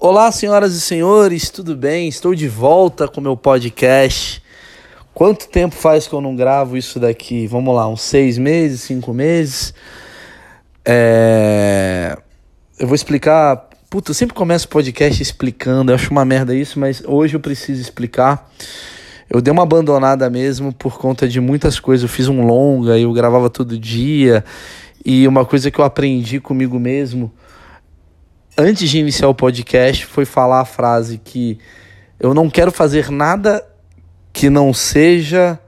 Olá, senhoras e senhores, tudo bem? Estou de volta com meu podcast. Quanto tempo faz que eu não gravo isso daqui? Vamos lá, uns seis meses, cinco meses. É... Eu vou explicar. Puta, eu sempre começo o podcast explicando. Eu acho uma merda isso, mas hoje eu preciso explicar. Eu dei uma abandonada mesmo por conta de muitas coisas. Eu fiz um longa, eu gravava todo dia. E uma coisa que eu aprendi comigo mesmo antes de iniciar o podcast, foi falar a frase que eu não quero fazer nada que não seja,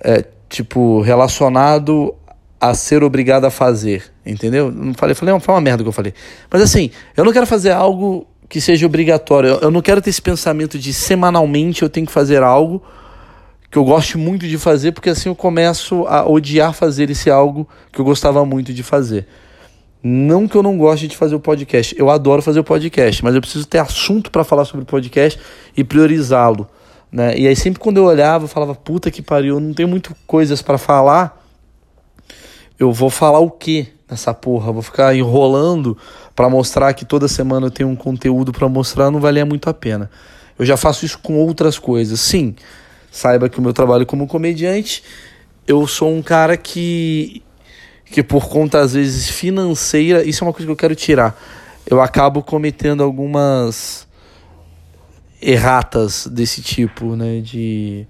é, tipo, relacionado a ser obrigado a fazer, entendeu? Não falei, falei, foi uma merda que eu falei. Mas assim, eu não quero fazer algo que seja obrigatório. Eu, eu não quero ter esse pensamento de semanalmente eu tenho que fazer algo que eu gosto muito de fazer, porque assim eu começo a odiar fazer esse algo que eu gostava muito de fazer. Não que eu não goste de fazer o podcast, eu adoro fazer o podcast, mas eu preciso ter assunto para falar sobre o podcast e priorizá-lo. Né? E aí sempre quando eu olhava, eu falava, puta que pariu, eu não tenho muito coisas para falar. Eu vou falar o quê nessa porra? Vou ficar enrolando para mostrar que toda semana eu tenho um conteúdo para mostrar, não valia muito a pena. Eu já faço isso com outras coisas. Sim, saiba que o meu trabalho como comediante, eu sou um cara que que por conta às vezes financeira, isso é uma coisa que eu quero tirar. Eu acabo cometendo algumas erratas desse tipo, né, de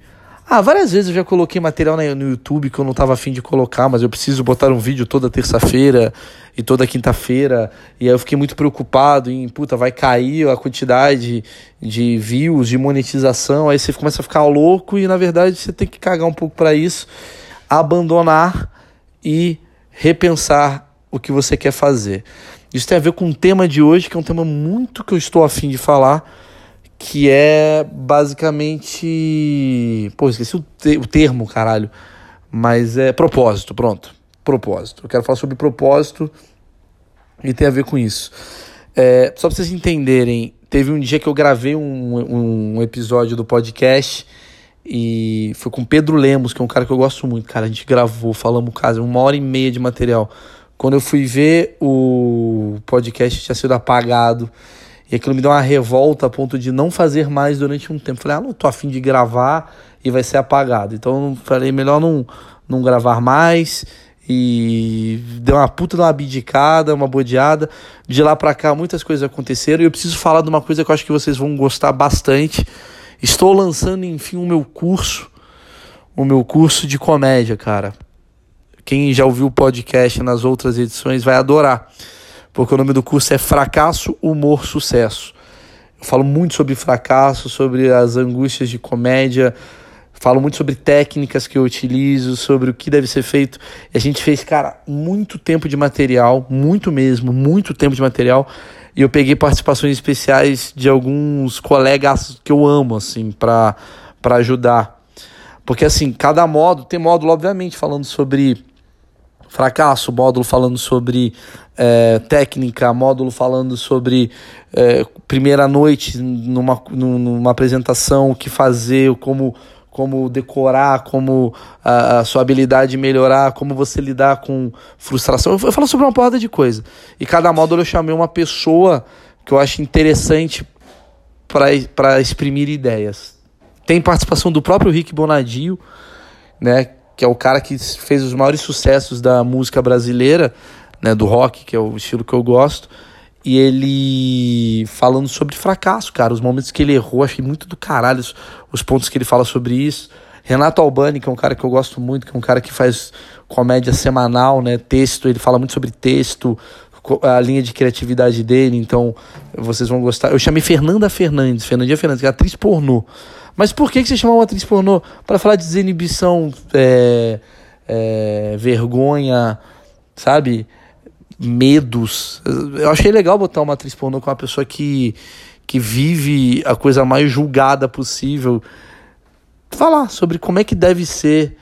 ah, várias vezes eu já coloquei material no YouTube que eu não estava afim de colocar, mas eu preciso botar um vídeo toda terça-feira e toda quinta-feira. E aí eu fiquei muito preocupado em, puta, vai cair a quantidade de views, de monetização. Aí você começa a ficar louco e na verdade você tem que cagar um pouco para isso, abandonar e repensar o que você quer fazer. Isso tem a ver com o tema de hoje, que é um tema muito que eu estou afim de falar, que é basicamente. Pô, esqueci o, te o termo, caralho. Mas é propósito, pronto. Propósito. Eu quero falar sobre propósito e tem a ver com isso. É, só para vocês entenderem, teve um dia que eu gravei um, um episódio do podcast e foi com Pedro Lemos, que é um cara que eu gosto muito, cara. A gente gravou, falamos quase uma hora e meia de material. Quando eu fui ver, o podcast tinha sido apagado. E aquilo me deu uma revolta a ponto de não fazer mais durante um tempo. Falei, ah, não tô afim de gravar e vai ser apagado. Então eu falei, melhor não, não gravar mais. E deu uma puta de uma abdicada, uma bodeada. De lá pra cá, muitas coisas aconteceram. E eu preciso falar de uma coisa que eu acho que vocês vão gostar bastante Estou lançando, enfim, o meu curso, o meu curso de comédia, cara. Quem já ouviu o podcast nas outras edições vai adorar, porque o nome do curso é Fracasso, Humor, Sucesso. Eu falo muito sobre fracasso, sobre as angústias de comédia, falo muito sobre técnicas que eu utilizo, sobre o que deve ser feito. A gente fez, cara, muito tempo de material, muito mesmo, muito tempo de material. E eu peguei participações especiais de alguns colegas que eu amo, assim, para ajudar. Porque, assim, cada módulo, tem módulo, obviamente, falando sobre fracasso, módulo falando sobre é, técnica, módulo falando sobre é, primeira noite numa, numa apresentação, o que fazer, como como decorar, como a, a, sua habilidade melhorar, como você lidar com frustração. Eu, eu falo sobre uma porrada de coisa. E cada módulo eu chamei uma pessoa que eu acho interessante para exprimir ideias. Tem participação do próprio Rick Bonadio, né, que é o cara que fez os maiores sucessos da música brasileira, né, do rock, que é o estilo que eu gosto e ele falando sobre fracasso, cara, os momentos que ele errou, achei muito do caralho os, os, pontos que ele fala sobre isso. Renato Albani, que é um cara que eu gosto muito, que é um cara que faz comédia semanal, né, texto, ele fala muito sobre texto, a linha de criatividade dele, então vocês vão gostar. Eu chamei Fernanda Fernandes, Fernandinha Fernandes, que é atriz pornô. Mas por que, que você chamou uma atriz pornô? Para falar de desinibição, é, é, vergonha, sabe? Medos. Eu achei legal botar uma atriz pornô com uma pessoa que, que vive a coisa mais julgada possível. Falar sobre como é que deve ser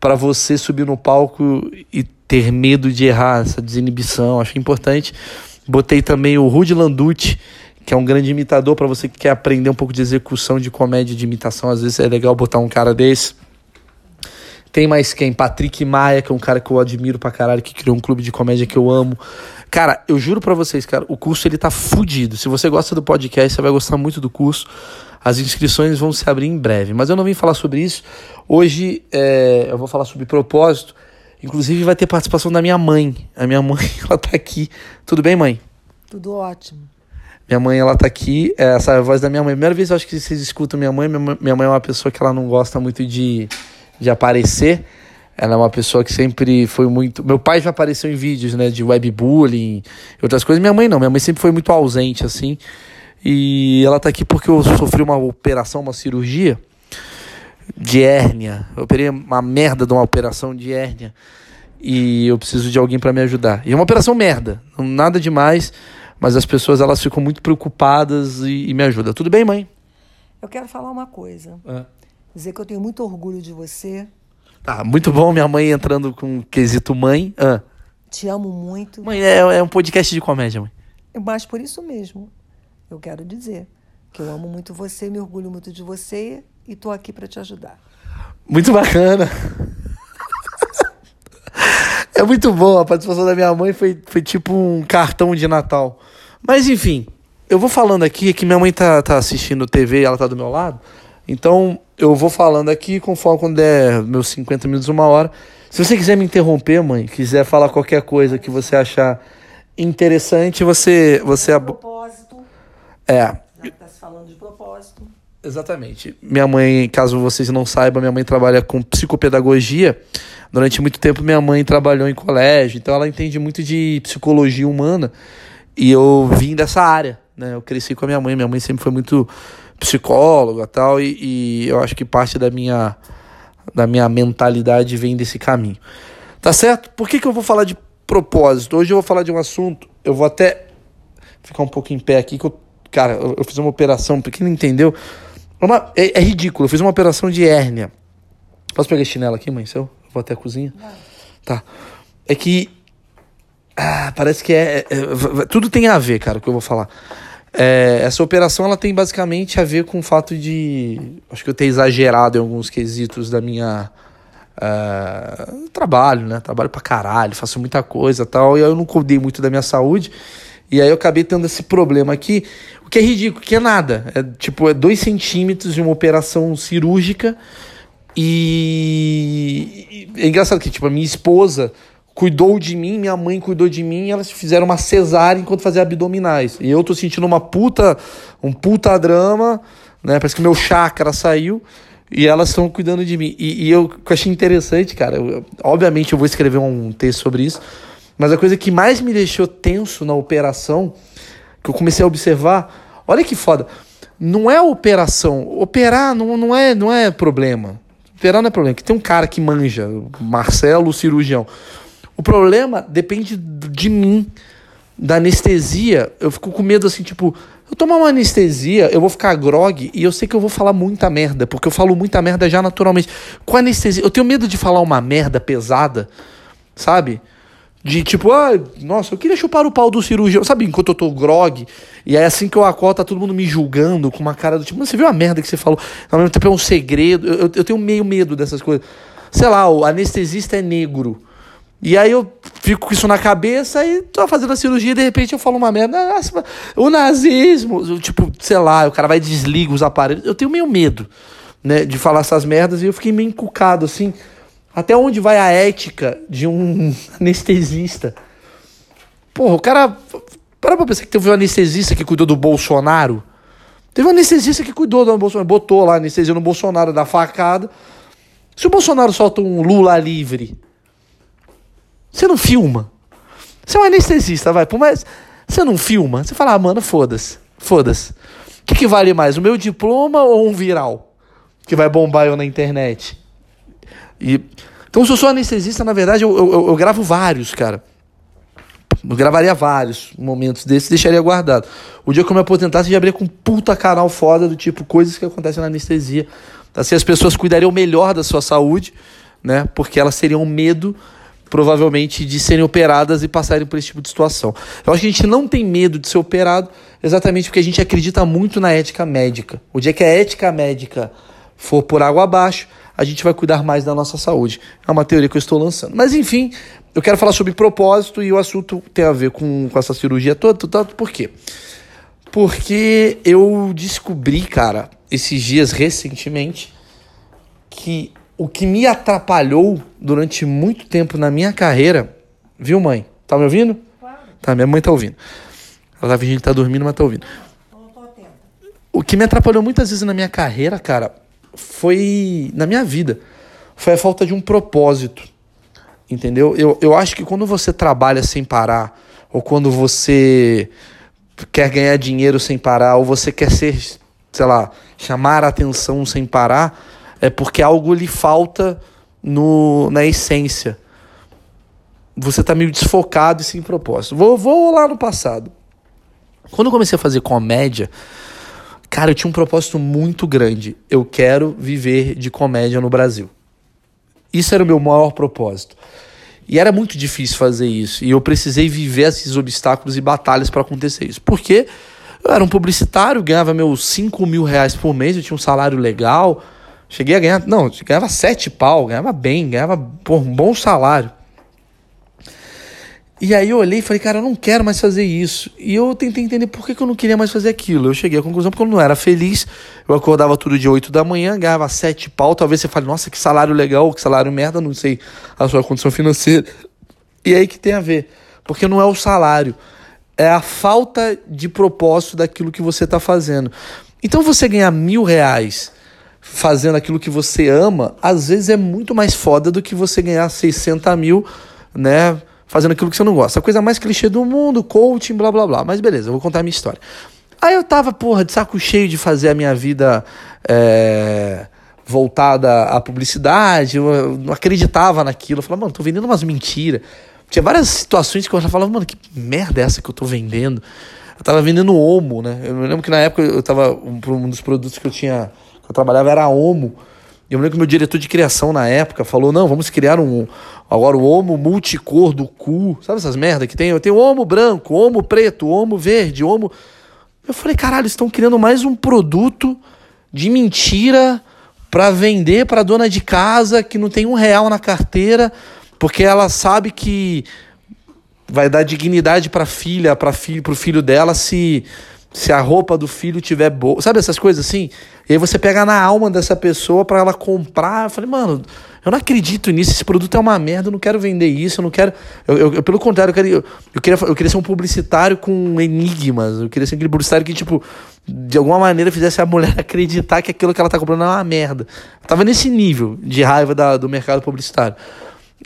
para você subir no palco e ter medo de errar, essa desinibição. Achei importante. Botei também o Rudy Landucci, que é um grande imitador para você que quer aprender um pouco de execução de comédia de imitação. Às vezes é legal botar um cara desse. Tem mais quem? Patrick Maia, que é um cara que eu admiro pra caralho, que criou um clube de comédia que eu amo. Cara, eu juro para vocês, cara, o curso ele tá fudido. Se você gosta do podcast, você vai gostar muito do curso. As inscrições vão se abrir em breve. Mas eu não vim falar sobre isso. Hoje é, eu vou falar sobre propósito. Inclusive vai ter participação da minha mãe. A minha mãe, ela tá aqui. Tudo bem, mãe? Tudo ótimo. Minha mãe, ela tá aqui. É, essa é a voz da minha mãe. Primeira vez eu acho que vocês escutam minha mãe. Minha mãe é uma pessoa que ela não gosta muito de, de aparecer. Ela é uma pessoa que sempre foi muito. Meu pai já apareceu em vídeos, né, de webbullying e outras coisas. Minha mãe não, minha mãe sempre foi muito ausente, assim. E ela tá aqui porque eu sofri uma operação, uma cirurgia de hérnia. Eu operei uma merda de uma operação de hérnia. E eu preciso de alguém para me ajudar. E é uma operação merda, nada demais, mas as pessoas elas ficam muito preocupadas e, e me ajudam. Tudo bem, mãe? Eu quero falar uma coisa. É. Dizer que eu tenho muito orgulho de você Tá, muito bom minha mãe entrando com quesito mãe. Ah. Te amo muito. Mãe, é, é um podcast de comédia, mãe. Mas por isso mesmo, eu quero dizer que eu amo muito você, me orgulho muito de você e tô aqui para te ajudar. Muito bacana. é muito bom, a participação da minha mãe foi, foi tipo um cartão de Natal. Mas enfim, eu vou falando aqui que minha mãe tá, tá assistindo TV, ela tá do meu lado. Então, eu vou falando aqui, conforme quando der meus 50 minutos, uma hora. Se você quiser me interromper, mãe, quiser falar qualquer coisa que você achar interessante, você. você ab... propósito. É. Já que tá se falando de propósito. Exatamente. Minha mãe, caso vocês não saibam, minha mãe trabalha com psicopedagogia. Durante muito tempo, minha mãe trabalhou em colégio, então ela entende muito de psicologia humana. E eu vim dessa área, né? Eu cresci com a minha mãe. Minha mãe sempre foi muito psicóloga tal, e, e eu acho que parte da minha, da minha mentalidade vem desse caminho. Tá certo? Por que, que eu vou falar de propósito? Hoje eu vou falar de um assunto, eu vou até ficar um pouco em pé aqui, que eu, cara, eu, eu fiz uma operação, pra quem não entendeu, é uma, é, é, ridículo, eu fiz uma operação de hérnia. Posso pegar chinelo aqui, mãe, seu? Eu vou até a cozinha? Não. Tá. É que. Ah, parece que é, é, é, Tudo tem a ver, cara, o que eu vou falar. É, essa operação ela tem basicamente a ver com o fato de. Acho que eu ter exagerado em alguns quesitos da minha. Uh, trabalho, né? Trabalho pra caralho, faço muita coisa tal. E aí eu não cuidei muito da minha saúde. E aí eu acabei tendo esse problema aqui. O que é ridículo, que é nada. É tipo, é dois centímetros de uma operação cirúrgica. E, é engraçado que, tipo, a minha esposa cuidou de mim, minha mãe cuidou de mim, elas fizeram uma cesárea enquanto fazia abdominais. E eu tô sentindo uma puta, um puta drama, né? Parece que meu chakra saiu e elas estão cuidando de mim. E, e eu, eu achei interessante, cara, eu, obviamente eu vou escrever um texto sobre isso, mas a coisa que mais me deixou tenso na operação, que eu comecei a observar, olha que foda, não é operação, operar não, não, é, não é problema. Operar não é problema, que tem um cara que manja, Marcelo, cirurgião. O problema depende de mim, da anestesia. Eu fico com medo assim, tipo, eu tomar uma anestesia, eu vou ficar grog e eu sei que eu vou falar muita merda, porque eu falo muita merda já naturalmente. Com anestesia, eu tenho medo de falar uma merda pesada, sabe? De tipo, ah, nossa, eu queria chupar o pau do cirurgião, sabe? Enquanto eu tô grog, e aí assim que eu acordo, tá todo mundo me julgando com uma cara do tipo, você viu a merda que você falou? Ao mesmo tempo é um segredo, eu, eu tenho meio medo dessas coisas. Sei lá, o anestesista é negro. E aí eu fico com isso na cabeça e tô fazendo a cirurgia e de repente eu falo uma merda. Nossa, o nazismo, tipo, sei lá, o cara vai e desliga os aparelhos. Eu tenho meio medo, né, de falar essas merdas e eu fiquei meio encucado, assim. Até onde vai a ética de um anestesista? Porra, o cara. Para pra pensar que teve um anestesista que cuidou do Bolsonaro. Teve um anestesista que cuidou do Bolsonaro, botou lá anestesia no Bolsonaro da facada. Se o Bolsonaro solta um Lula livre você não filma. Você é um anestesista, vai. Por mais. Você não filma. Você fala, ah, mano, foda-se. Foda-se. O que, que vale mais? O meu diploma ou um viral? Que vai bombar eu na internet? E, então, se eu sou anestesista, na verdade, eu, eu, eu gravo vários, cara. Eu gravaria vários momentos desses deixaria guardado. O dia que eu me aposentasse, eu já abria com um puta canal foda do tipo coisas que acontecem na anestesia. Assim as pessoas cuidariam melhor da sua saúde, né? Porque elas teriam medo provavelmente de serem operadas e passarem por esse tipo de situação. Eu acho que a gente não tem medo de ser operado exatamente porque a gente acredita muito na ética médica. O dia que a ética médica for por água abaixo, a gente vai cuidar mais da nossa saúde. É uma teoria que eu estou lançando. Mas enfim, eu quero falar sobre propósito e o assunto tem a ver com, com essa cirurgia toda, tanto por quê? Porque eu descobri, cara, esses dias recentemente, que o que me atrapalhou durante muito tempo na minha carreira, viu, mãe? Tá me ouvindo? Claro. Tá, minha mãe tá ouvindo. Ela tá fingindo que tá dormindo, mas tá ouvindo. O que me atrapalhou muitas vezes na minha carreira, cara, foi na minha vida, foi a falta de um propósito. Entendeu? Eu, eu acho que quando você trabalha sem parar, ou quando você quer ganhar dinheiro sem parar, ou você quer ser, sei lá, chamar a atenção sem parar, é porque algo lhe falta no, na essência. Você tá meio desfocado e sem propósito. Vou, vou lá no passado. Quando eu comecei a fazer comédia, cara, eu tinha um propósito muito grande. Eu quero viver de comédia no Brasil. Isso era o meu maior propósito. E era muito difícil fazer isso. E eu precisei viver esses obstáculos e batalhas para acontecer isso. Porque eu era um publicitário, ganhava meus 5 mil reais por mês, eu tinha um salário legal. Cheguei a ganhar, não, ganhava 7 pau, ganhava bem, ganhava por um bom salário. E aí eu olhei e falei, cara, eu não quero mais fazer isso. E eu tentei entender por que, eu não queria mais fazer aquilo. Eu cheguei à conclusão porque eu não era feliz. Eu acordava todo dia 8 da manhã, ganhava 7 pau. Talvez você fale, nossa, que salário legal, que salário merda, não sei a sua condição financeira. E aí que tem a ver. Porque não é o salário, é a falta de propósito daquilo que você está fazendo. Então você ganhar mil reais fazendo aquilo que você ama, às vezes é muito mais foda do que você ganhar 60 mil, né? fazendo aquilo que você não gosta. A coisa mais clichê do mundo, coaching, blá blá blá. Mas beleza, eu vou contar a minha história. Aí eu tava, porra, de saco cheio de fazer a minha vida é, voltada à publicidade, eu não acreditava naquilo. Eu falava, mano, tô vendendo umas mentiras. Tinha várias situações que eu já falava, mano, que merda é essa que eu tô vendendo? Eu tava vendendo Omo, né? Eu me lembro que na época eu tava, um, um dos produtos que eu tinha, eu trabalhava era Omo. Eu lembro que meu diretor de criação na época falou: não, vamos criar um. Agora o homo multicor do cu. Sabe essas merda que tem? Eu tenho homo branco, homo preto, homo verde, homo. Eu falei: caralho, estão criando mais um produto de mentira para vender para dona de casa que não tem um real na carteira, porque ela sabe que vai dar dignidade para filha, para filho, pro filho dela se se a roupa do filho tiver boa. Sabe essas coisas assim? E aí você pega na alma dessa pessoa para ela comprar. Eu falei, mano, eu não acredito nisso. Esse produto é uma merda. Eu não quero vender isso. Eu não quero. Eu, eu, eu pelo contrário, eu, quero, eu, eu, queria, eu queria ser um publicitário com enigmas. Eu queria ser aquele publicitário que, tipo, de alguma maneira fizesse a mulher acreditar que aquilo que ela tá comprando é uma merda. Eu tava nesse nível de raiva da, do mercado publicitário.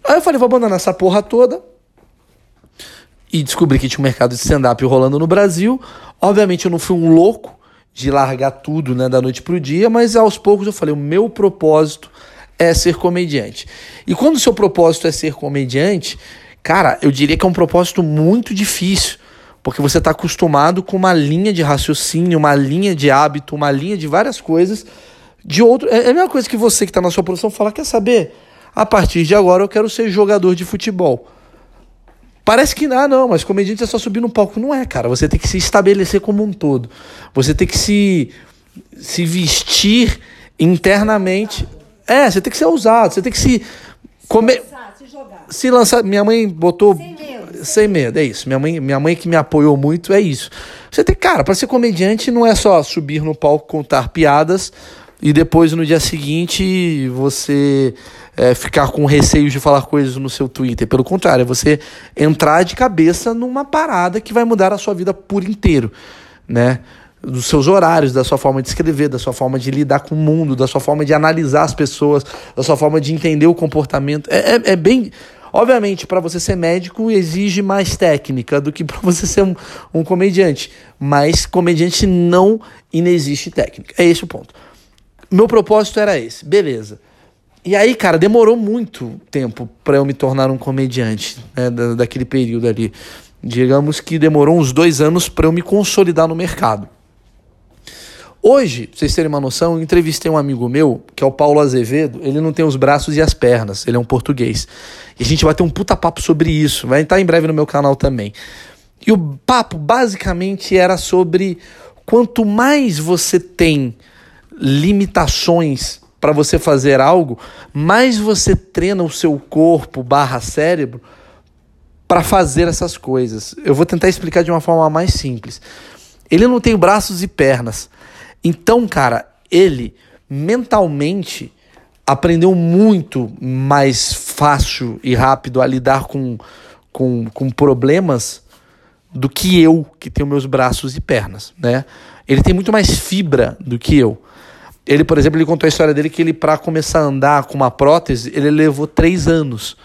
Aí eu falei, vou abandonar essa porra toda e descobri que tinha um mercado de stand-up rolando no Brasil. Obviamente eu não fui um louco de largar tudo né, da noite pro dia, mas aos poucos eu falei, o meu propósito é ser comediante. E quando o seu propósito é ser comediante, cara, eu diria que é um propósito muito difícil, porque você está acostumado com uma linha de raciocínio, uma linha de hábito, uma linha de várias coisas. De outro, é, é a mesma coisa que você que está na sua produção fala, quer saber? A partir de agora eu quero ser jogador de futebol. Parece que ah, não, mas comediante é só subir no palco. Não é, cara. Você tem que se estabelecer como um todo. Você tem que se, se vestir internamente. É, você tem que ser ousado, você tem que se. Comer, se, lançar, se, jogar. se lançar. Minha mãe botou. Sem medo. Sem medo, é isso. Minha mãe, minha mãe que me apoiou muito, é isso. Você tem, cara, para ser comediante não é só subir no palco, contar piadas e depois no dia seguinte você é, ficar com receio de falar coisas no seu Twitter. Pelo contrário, é você entrar de cabeça numa parada que vai mudar a sua vida por inteiro, né? Dos seus horários, da sua forma de escrever, da sua forma de lidar com o mundo, da sua forma de analisar as pessoas, da sua forma de entender o comportamento. É, é, é bem. Obviamente, para você ser médico exige mais técnica do que para você ser um, um comediante. Mas comediante não inexiste técnica. É esse o ponto. Meu propósito era esse. Beleza. E aí, cara, demorou muito tempo para eu me tornar um comediante, né, da, daquele período ali. Digamos que demorou uns dois anos para eu me consolidar no mercado. Hoje, pra vocês terem uma noção, eu entrevistei um amigo meu, que é o Paulo Azevedo. Ele não tem os braços e as pernas, ele é um português. E a gente vai ter um puta papo sobre isso, vai estar em breve no meu canal também. E o papo basicamente era sobre quanto mais você tem limitações para você fazer algo, mais você treina o seu corpo barra cérebro para fazer essas coisas. Eu vou tentar explicar de uma forma mais simples. Ele não tem braços e pernas. Então, cara, ele mentalmente aprendeu muito mais fácil e rápido a lidar com, com, com problemas do que eu, que tenho meus braços e pernas, né? Ele tem muito mais fibra do que eu. Ele, por exemplo, ele contou a história dele que ele, para começar a andar com uma prótese, ele levou três anos.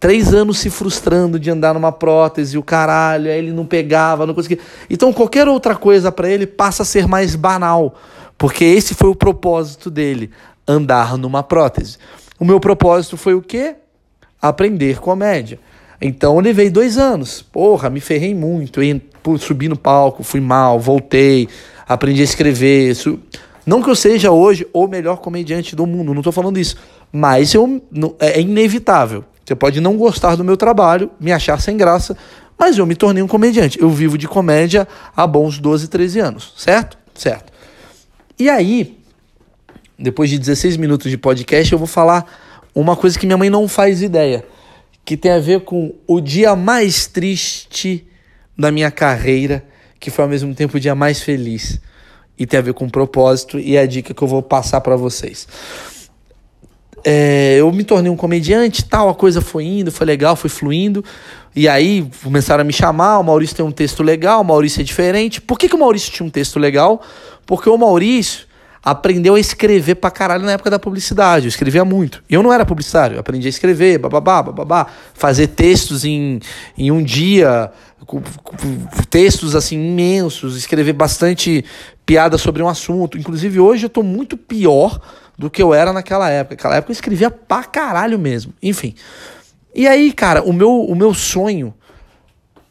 Três anos se frustrando de andar numa prótese, o caralho, aí ele não pegava, não conseguia. Então qualquer outra coisa para ele passa a ser mais banal, porque esse foi o propósito dele, andar numa prótese. O meu propósito foi o quê? Aprender comédia. Então eu levei dois anos. Porra, me ferrei muito. Subi no palco, fui mal, voltei, aprendi a escrever. Não que eu seja hoje o melhor comediante do mundo, não estou falando isso. Mas eu, é inevitável. Você pode não gostar do meu trabalho, me achar sem graça, mas eu me tornei um comediante. Eu vivo de comédia há bons 12, 13 anos, certo? Certo. E aí, depois de 16 minutos de podcast, eu vou falar uma coisa que minha mãe não faz ideia, que tem a ver com o dia mais triste da minha carreira, que foi ao mesmo tempo o dia mais feliz. E tem a ver com propósito e é a dica que eu vou passar para vocês é, eu me tornei um comediante, tal, a coisa foi indo, foi legal, foi fluindo. E aí começaram a me chamar, o Maurício tem um texto legal, o Maurício é diferente. Por que, que o Maurício tinha um texto legal? Porque o Maurício aprendeu a escrever pra caralho na época da publicidade. Eu escrevia muito. Eu não era publicitário, eu aprendi a escrever, bababá, bababá, fazer textos em, em um dia, textos assim imensos, escrever bastante piada sobre um assunto. Inclusive hoje eu tô muito pior do que eu era naquela época. Naquela época eu escrevia pra caralho mesmo. Enfim. E aí, cara, o meu, o meu sonho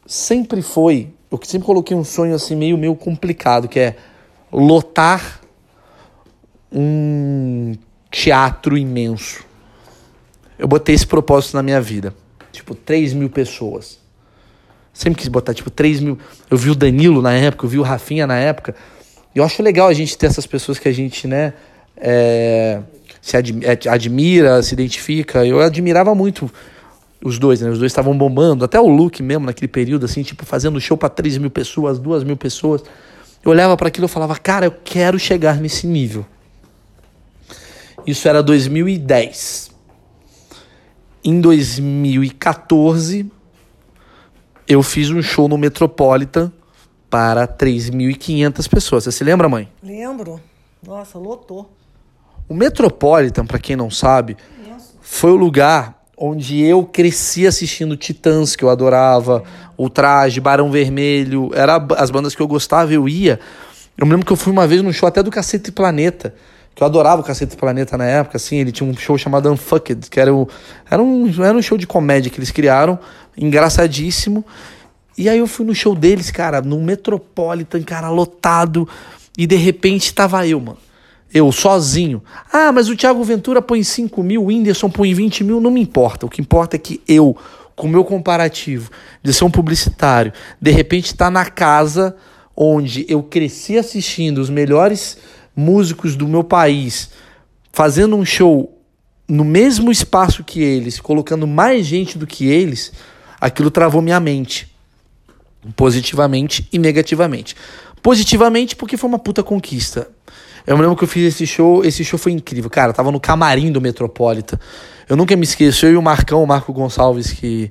sempre foi. Eu sempre coloquei um sonho assim meio, meio complicado, que é lotar um teatro imenso. Eu botei esse propósito na minha vida. Tipo, 3 mil pessoas. Sempre quis botar, tipo, 3 mil. Eu vi o Danilo na época, eu vi o Rafinha na época. Eu acho legal a gente ter essas pessoas que a gente, né, é, se é, admira, se identifica. Eu admirava muito os dois, né? Os dois estavam bombando, até o Luke mesmo naquele período, assim, tipo, fazendo show para 3 mil pessoas, 2 mil pessoas. Eu olhava para aquilo e falava, cara, eu quero chegar nesse nível. Isso era 2010. Em 2014, eu fiz um show no Metropolitan para 3.500 pessoas. Você se lembra, mãe? Lembro. Nossa, lotou. O Metropolitan, para quem não sabe, foi o lugar onde eu cresci assistindo Titãs, que eu adorava, o Traje, Barão Vermelho, era as bandas que eu gostava, eu ia. Eu me lembro que eu fui uma vez no show até do Cacete Planeta, que eu adorava o Cacete Planeta na época, assim, ele tinha um show chamado Unfucked, que era, o, era, um, era um show de comédia que eles criaram, engraçadíssimo. E aí eu fui no show deles, cara, no Metropolitan, cara, lotado, e de repente tava eu, mano eu sozinho. Ah, mas o Thiago Ventura põe 5 mil, o Whindersson põe 20 mil, não me importa. O que importa é que eu, com o meu comparativo de ser um publicitário, de repente está na casa onde eu cresci assistindo os melhores músicos do meu país, fazendo um show no mesmo espaço que eles, colocando mais gente do que eles, aquilo travou minha mente. Positivamente e negativamente. Positivamente porque foi uma puta conquista. Eu me lembro que eu fiz esse show, esse show foi incrível. Cara, eu tava no camarim do Metropolitan. Eu nunca me esqueço, eu e o Marcão, o Marco Gonçalves, que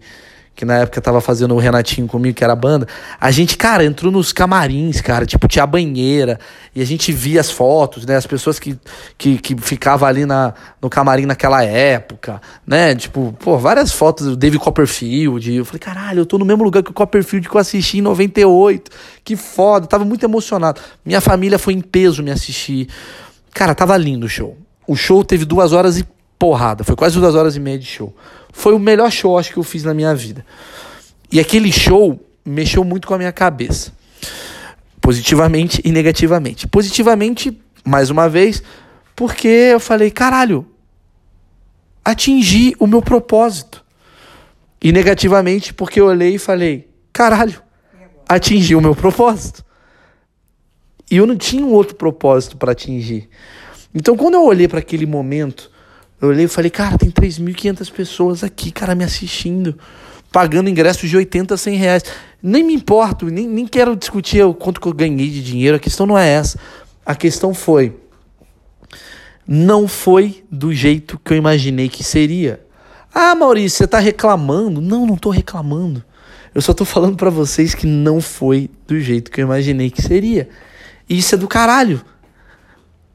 que na época tava fazendo o Renatinho comigo, que era a banda, a gente, cara, entrou nos camarins, cara, tipo, tinha banheira, e a gente via as fotos, né, as pessoas que, que, que ficavam ali na, no camarim naquela época, né, tipo, pô, várias fotos do David Copperfield, eu falei, caralho, eu tô no mesmo lugar que o Copperfield que eu assisti em 98, que foda, tava muito emocionado. Minha família foi em peso me assistir, cara, tava lindo o show. O show teve duas horas e porrada, foi quase duas horas e meia de show. Foi o melhor show, acho que eu fiz na minha vida. E aquele show mexeu muito com a minha cabeça. Positivamente e negativamente. Positivamente, mais uma vez, porque eu falei, caralho, atingi o meu propósito. E negativamente, porque eu olhei e falei, caralho, atingi o meu propósito. E eu não tinha um outro propósito para atingir. Então, quando eu olhei para aquele momento, eu olhei e falei, cara, tem 3.500 pessoas aqui, cara, me assistindo, pagando ingressos de 80, 100 reais. Nem me importo, nem, nem quero discutir o quanto que eu ganhei de dinheiro, a questão não é essa. A questão foi, não foi do jeito que eu imaginei que seria. Ah, Maurício, você está reclamando? Não, não estou reclamando. Eu só estou falando para vocês que não foi do jeito que eu imaginei que seria. E isso é do caralho.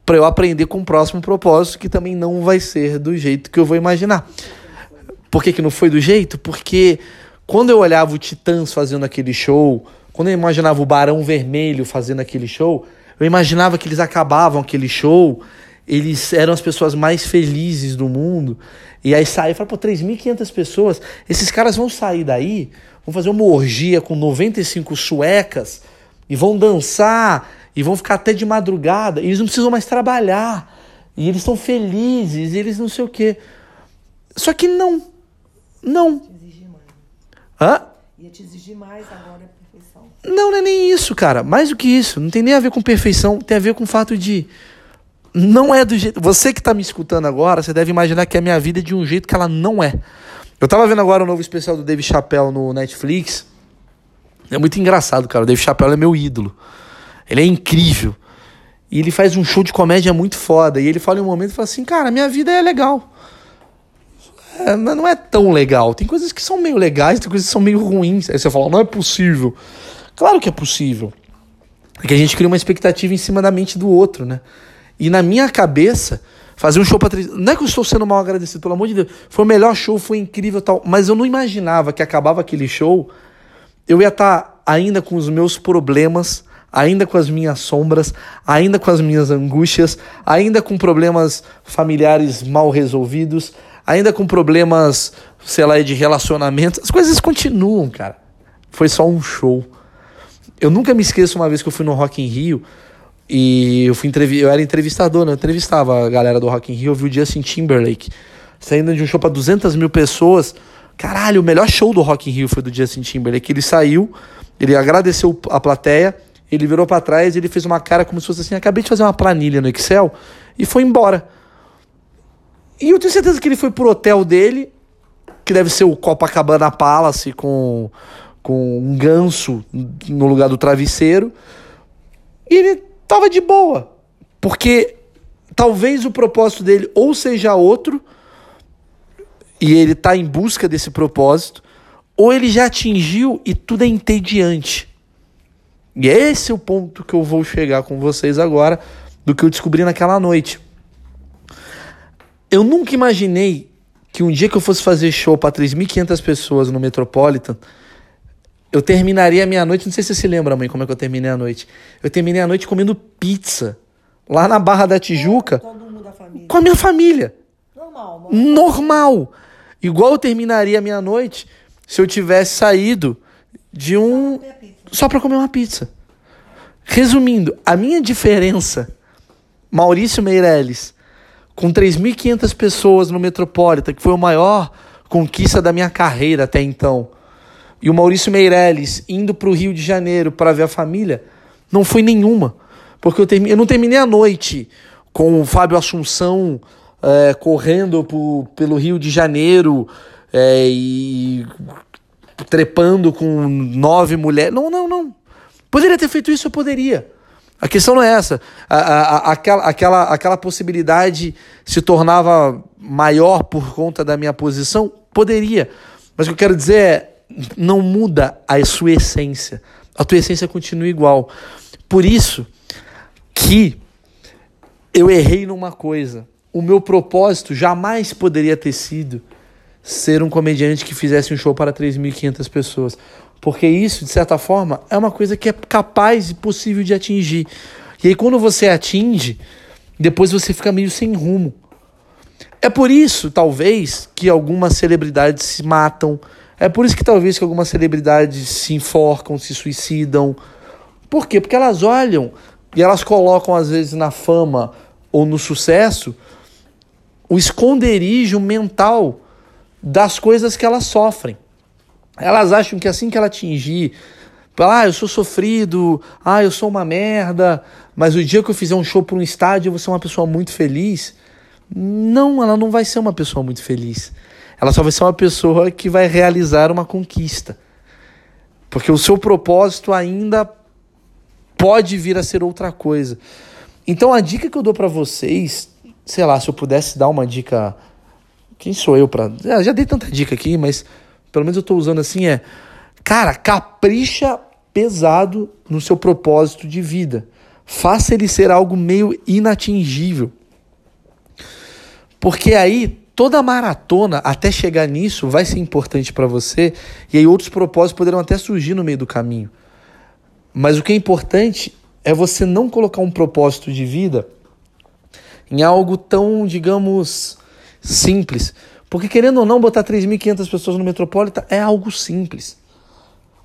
Para eu aprender com o próximo propósito, que também não vai ser do jeito que eu vou imaginar. Por que, que não foi do jeito? Porque quando eu olhava o Titãs fazendo aquele show, quando eu imaginava o Barão Vermelho fazendo aquele show, eu imaginava que eles acabavam aquele show, eles eram as pessoas mais felizes do mundo. E aí sai e fala, pô, 3.500 pessoas, esses caras vão sair daí, vão fazer uma orgia com 95 suecas e vão dançar e vão ficar até de madrugada, e eles não precisam mais trabalhar. E eles estão felizes, e eles não sei o quê. Só que não. Não. Hã? Ia te exigir mais agora a perfeição. Não, não é nem isso, cara. Mais do que isso. Não tem nem a ver com perfeição, tem a ver com o fato de. Não é do jeito. Você que tá me escutando agora, você deve imaginar que a minha vida é de um jeito que ela não é. Eu tava vendo agora o novo especial do Dave Chappelle no Netflix. É muito engraçado, cara. O Dave Chappelle é meu ídolo. Ele é incrível. E ele faz um show de comédia muito foda. E ele fala em um momento fala assim: Cara, minha vida é legal. É, não é tão legal. Tem coisas que são meio legais, tem coisas que são meio ruins. Aí você fala: Não é possível. Claro que é possível. É que a gente cria uma expectativa em cima da mente do outro, né? E na minha cabeça, fazer um show pra. Não é que eu estou sendo mal agradecido, pelo amor de Deus. Foi o melhor show, foi incrível tal. Mas eu não imaginava que acabava aquele show, eu ia estar tá ainda com os meus problemas, ainda com as minhas sombras, ainda com as minhas angústias, ainda com problemas familiares mal resolvidos, ainda com problemas, sei lá, de relacionamento. As coisas continuam, cara. Foi só um show. Eu nunca me esqueço uma vez que eu fui no Rock in Rio e eu fui entrev... eu era entrevistador, né? Eu entrevistava a galera do Rock in Rio, eu vi o Justin Timberlake saindo de um show para 200 mil pessoas. Caralho, o melhor show do Rock in Rio foi do Justin Timberlake. Ele saiu, ele agradeceu a plateia, ele virou para trás, ele fez uma cara como se fosse assim: acabei de fazer uma planilha no Excel e foi embora. E eu tenho certeza que ele foi pro hotel dele, que deve ser o Copacabana Palace com com um ganso no lugar do travesseiro. E ele tava de boa. Porque talvez o propósito dele ou seja outro, e ele tá em busca desse propósito, ou ele já atingiu e tudo é entediante. E esse é o ponto que eu vou chegar com vocês agora, do que eu descobri naquela noite. Eu nunca imaginei que um dia que eu fosse fazer show para 3.500 pessoas no Metropolitan, eu terminaria a minha noite, não sei se você se lembra, mãe, como é que eu terminei a noite. Eu terminei a noite comendo pizza lá na Barra da Tijuca. Com a minha família. Normal, normal. Normal. Igual eu terminaria a minha noite se eu tivesse saído de um. Só para comer uma pizza. Resumindo, a minha diferença, Maurício Meirelles, com 3.500 pessoas no Metropolitan, que foi a maior conquista da minha carreira até então e o Maurício Meirelles indo para o Rio de Janeiro para ver a família, não foi nenhuma. Porque eu, termi eu não terminei a noite com o Fábio Assunção é, correndo pelo Rio de Janeiro é, e trepando com nove mulheres. Não, não, não. Poderia ter feito isso, eu poderia. A questão não é essa. A, a, a, aquela, aquela, aquela possibilidade se tornava maior por conta da minha posição? Poderia. Mas o que eu quero dizer é não muda a sua essência. A tua essência continua igual. Por isso que eu errei numa coisa. O meu propósito jamais poderia ter sido ser um comediante que fizesse um show para 3.500 pessoas. Porque isso, de certa forma, é uma coisa que é capaz e possível de atingir. E aí, quando você atinge, depois você fica meio sem rumo. É por isso, talvez, que algumas celebridades se matam, é por isso que talvez que algumas celebridades se enforcam, se suicidam. Por quê? Porque elas olham e elas colocam, às vezes, na fama ou no sucesso o esconderijo mental das coisas que elas sofrem. Elas acham que assim que ela atingir Ah, eu sou sofrido, ah, eu sou uma merda, mas o dia que eu fizer um show para um estádio eu vou ser uma pessoa muito feliz. Não, ela não vai ser uma pessoa muito feliz. Ela só vai ser uma pessoa que vai realizar uma conquista. Porque o seu propósito ainda pode vir a ser outra coisa. Então a dica que eu dou para vocês, sei lá, se eu pudesse dar uma dica, quem sou eu para? Já, já dei tanta dica aqui, mas pelo menos eu estou usando assim é, cara, capricha pesado no seu propósito de vida. Faça ele ser algo meio inatingível. Porque aí toda maratona até chegar nisso vai ser importante para você e aí outros propósitos poderão até surgir no meio do caminho. Mas o que é importante é você não colocar um propósito de vida em algo tão, digamos, simples. Porque querendo ou não, botar 3.500 pessoas no Metropolitan é algo simples.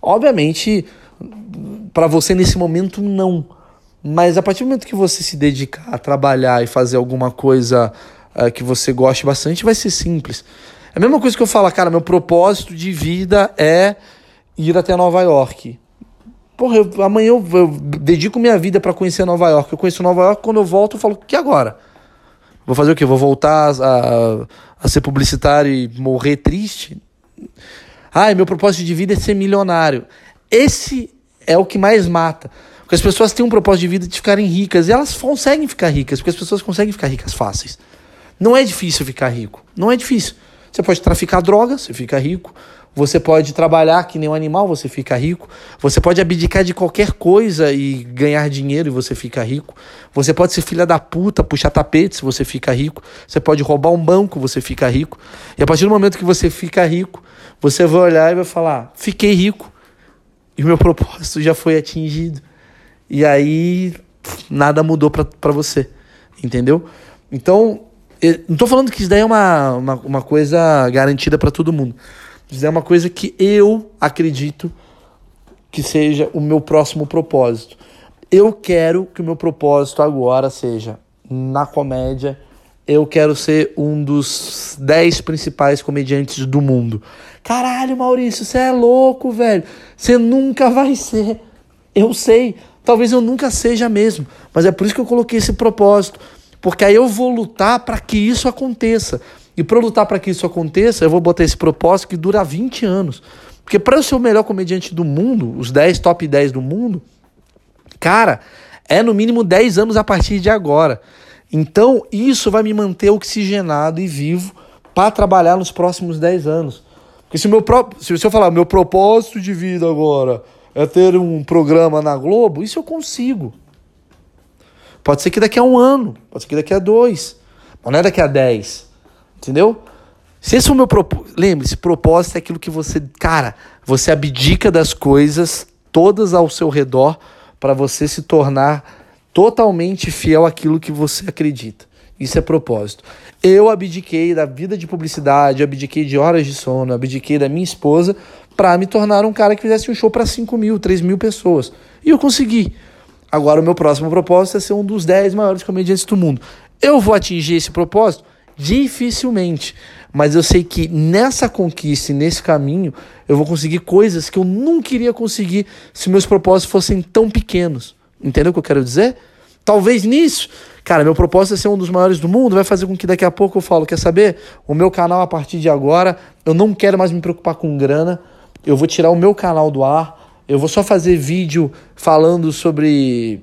Obviamente, para você nesse momento, não. Mas a partir do momento que você se dedicar a trabalhar e fazer alguma coisa uh, que você goste bastante, vai ser simples. É a mesma coisa que eu falo, cara, meu propósito de vida é ir até Nova York. Porra, eu, amanhã eu, eu, dedico minha vida para conhecer Nova York. Eu conheço Nova York, quando eu volto, eu falo, que agora? Vou fazer o quê? Vou voltar a, a ser publicitário e morrer triste? Ai, meu propósito de vida é ser milionário. Esse é o que mais mata. Porque as pessoas têm um propósito de vida de ficarem ricas. E elas conseguem ficar ricas, porque as pessoas conseguem ficar ricas fáceis. Não é difícil ficar rico. Não é difícil. Você pode traficar droga, você fica rico. Você pode trabalhar que nem um animal, você fica rico. Você pode abdicar de qualquer coisa e ganhar dinheiro e você fica rico. Você pode ser filha da puta, puxar tapetes, você fica rico. Você pode roubar um banco, você fica rico. E a partir do momento que você fica rico, você vai olhar e vai falar: fiquei rico e o meu propósito já foi atingido. E aí nada mudou para você, entendeu? Então, não estou falando que isso daí é uma, uma, uma coisa garantida para todo mundo é uma coisa que eu acredito que seja o meu próximo propósito. Eu quero que o meu propósito agora seja na comédia. Eu quero ser um dos 10 principais comediantes do mundo. Caralho, Maurício, você é louco, velho. Você nunca vai ser. Eu sei. Talvez eu nunca seja mesmo. Mas é por isso que eu coloquei esse propósito. Porque aí eu vou lutar para que isso aconteça. E para lutar para que isso aconteça, eu vou botar esse propósito que dura 20 anos. Porque para eu ser o melhor comediante do mundo, os 10 top 10 do mundo, cara, é no mínimo 10 anos a partir de agora. Então, isso vai me manter oxigenado e vivo para trabalhar nos próximos 10 anos. Porque se, o meu se eu falar, meu propósito de vida agora é ter um programa na Globo, isso eu consigo. Pode ser que daqui a um ano, pode ser que daqui a dois, mas não é daqui a 10. Entendeu? Se esse é o meu propósito. Lembre-se, propósito é aquilo que você. Cara, você abdica das coisas todas ao seu redor para você se tornar totalmente fiel àquilo que você acredita. Isso é propósito. Eu abdiquei da vida de publicidade, abdiquei de horas de sono, abdiquei da minha esposa para me tornar um cara que fizesse um show para 5 mil, 3 mil pessoas. E eu consegui. Agora, o meu próximo propósito é ser um dos 10 maiores comediantes do mundo. Eu vou atingir esse propósito? Dificilmente. Mas eu sei que nessa conquista e nesse caminho eu vou conseguir coisas que eu nunca iria conseguir se meus propósitos fossem tão pequenos. Entendeu o que eu quero dizer? Talvez nisso, cara, meu propósito é ser um dos maiores do mundo, vai fazer com que daqui a pouco eu falo, quer saber? O meu canal a partir de agora, eu não quero mais me preocupar com grana, eu vou tirar o meu canal do ar, eu vou só fazer vídeo falando sobre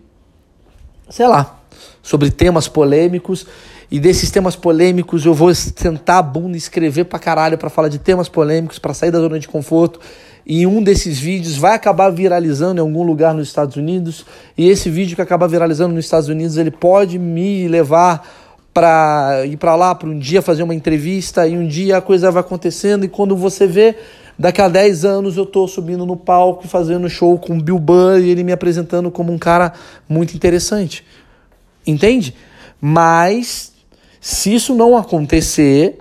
sei lá, sobre temas polêmicos e desses temas polêmicos eu vou sentar a bunda e escrever pra caralho pra falar de temas polêmicos, para sair da zona de conforto. E um desses vídeos vai acabar viralizando em algum lugar nos Estados Unidos. E esse vídeo que acaba viralizando nos Estados Unidos, ele pode me levar para ir para lá para um dia fazer uma entrevista e um dia a coisa vai acontecendo e quando você vê daqui a 10 anos eu tô subindo no palco fazendo show com o Bill Burr e ele me apresentando como um cara muito interessante. Entende? Mas se isso não acontecer,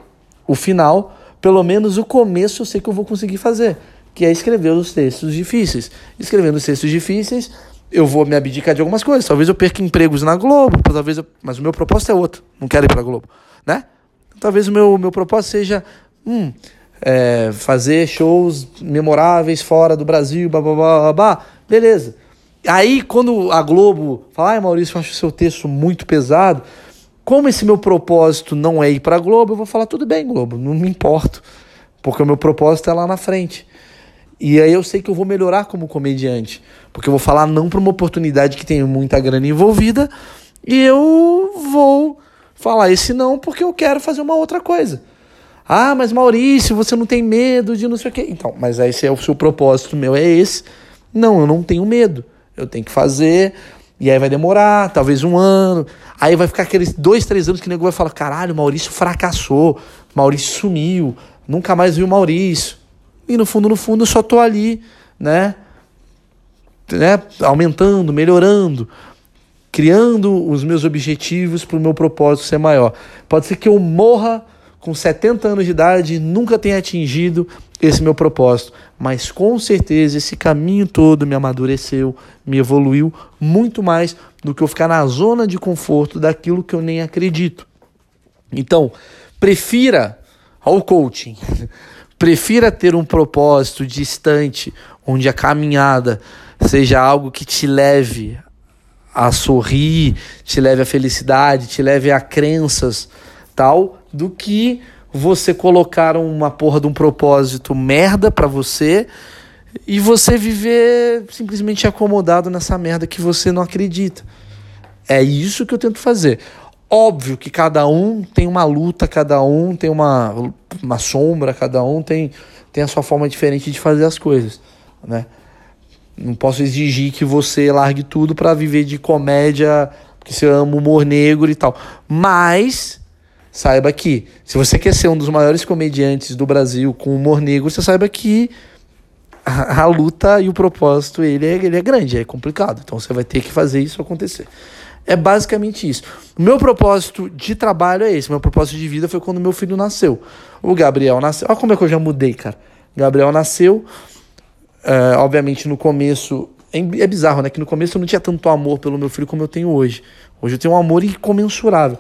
o final, pelo menos o começo eu sei que eu vou conseguir fazer, que é escrever os textos difíceis. Escrevendo os textos difíceis, eu vou me abdicar de algumas coisas. Talvez eu perca empregos na Globo, talvez eu... mas o meu propósito é outro. Não quero ir para a Globo, né? Talvez o meu, meu propósito seja, hum, é, fazer shows memoráveis fora do Brasil, babá, beleza. Aí, quando a Globo fala, ai Maurício, eu acho o seu texto muito pesado, como esse meu propósito não é ir para Globo, eu vou falar, tudo bem, Globo, não me importo, porque o meu propósito é lá na frente. E aí eu sei que eu vou melhorar como comediante, porque eu vou falar não para uma oportunidade que tem muita grana envolvida, e eu vou falar esse não porque eu quero fazer uma outra coisa. Ah, mas Maurício, você não tem medo de não sei o quê. Então, mas esse é o seu propósito meu, é esse. Não, eu não tenho medo. Eu tenho que fazer, e aí vai demorar, talvez um ano. Aí vai ficar aqueles dois, três anos que o nego vai falar: caralho, Maurício fracassou, Maurício sumiu, nunca mais viu Maurício. E no fundo, no fundo, eu só tô ali, né? né? Aumentando, melhorando, criando os meus objetivos para o meu propósito ser maior. Pode ser que eu morra com 70 anos de idade nunca tenha atingido esse meu propósito, mas com certeza esse caminho todo me amadureceu, me evoluiu muito mais do que eu ficar na zona de conforto daquilo que eu nem acredito. Então, prefira ao coaching, prefira ter um propósito distante, onde a caminhada seja algo que te leve a sorrir, te leve à felicidade, te leve a crenças, tal, do que você colocar uma porra de um propósito merda para você e você viver simplesmente acomodado nessa merda que você não acredita. É isso que eu tento fazer. Óbvio que cada um tem uma luta, cada um tem uma, uma sombra, cada um tem, tem a sua forma diferente de fazer as coisas, né? Não posso exigir que você largue tudo para viver de comédia, porque você ama humor negro e tal. Mas saiba que se você quer ser um dos maiores comediantes do Brasil com humor negro, você saiba que a, a luta e o propósito ele é, ele é grande, é complicado. Então você vai ter que fazer isso acontecer. É basicamente isso. O meu propósito de trabalho é esse. Meu propósito de vida foi quando meu filho nasceu. O Gabriel nasceu. Olha como é que eu já mudei, cara. Gabriel nasceu. É, obviamente, no começo. É, é bizarro, né? Que no começo eu não tinha tanto amor pelo meu filho como eu tenho hoje. Hoje eu tenho um amor incomensurável.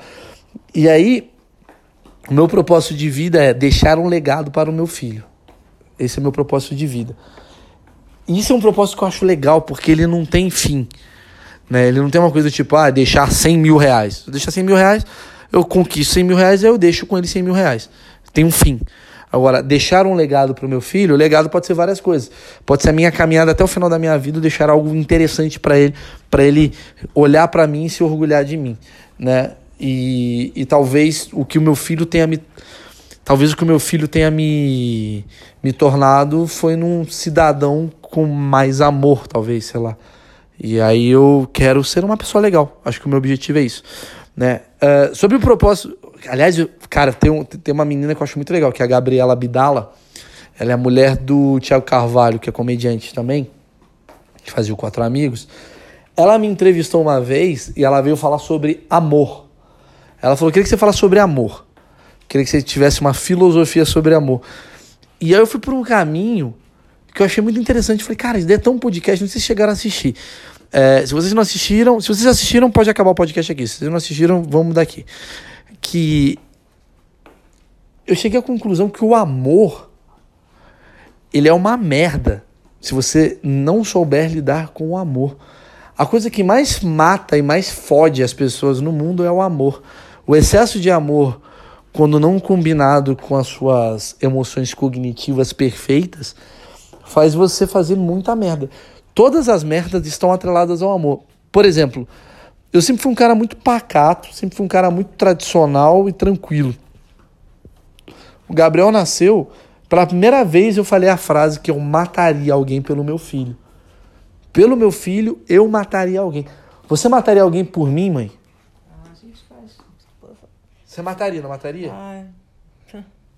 E aí, o meu propósito de vida é deixar um legado para o meu filho. Esse é meu propósito de vida. E isso é um propósito que eu acho legal, porque ele não tem fim. Né? Ele não tem uma coisa tipo, ah, deixar 100 mil reais. Eu deixar 100 mil reais, eu conquisto 100 mil reais eu deixo com ele 100 mil reais. Tem um fim. Agora, deixar um legado para o meu filho, o legado pode ser várias coisas. Pode ser a minha caminhada até o final da minha vida, deixar algo interessante para ele, para ele olhar para mim e se orgulhar de mim, né? E, e talvez o que o meu filho tenha me talvez o que o meu filho tenha me me tornado foi num cidadão com mais amor, talvez, sei lá. E aí eu quero ser uma pessoa legal. Acho que o meu objetivo é isso, né? Uh, sobre o propósito, aliás, cara, tem, um, tem uma menina que eu acho muito legal, que é a Gabriela Bidala. Ela é a mulher do Tiago Carvalho, que é comediante também, que fazia o Quatro Amigos. Ela me entrevistou uma vez e ela veio falar sobre amor. Ela falou: queria que você falasse sobre amor. Queria que você tivesse uma filosofia sobre amor. E aí eu fui por um caminho que eu achei muito interessante. Falei, cara, isso é tão podcast, não sei se chegaram a assistir. É, se vocês não assistiram, se vocês assistiram, pode acabar o podcast aqui. Se vocês não assistiram, vamos daqui. Que eu cheguei à conclusão que o amor ele é uma merda se você não souber lidar com o amor. A coisa que mais mata e mais fode as pessoas no mundo é o amor. O excesso de amor, quando não combinado com as suas emoções cognitivas perfeitas, faz você fazer muita merda. Todas as merdas estão atreladas ao amor. Por exemplo, eu sempre fui um cara muito pacato, sempre fui um cara muito tradicional e tranquilo. O Gabriel nasceu, pela primeira vez eu falei a frase que eu mataria alguém pelo meu filho. Pelo meu filho, eu mataria alguém. Você mataria alguém por mim, mãe? Você mataria, não mataria? Ai.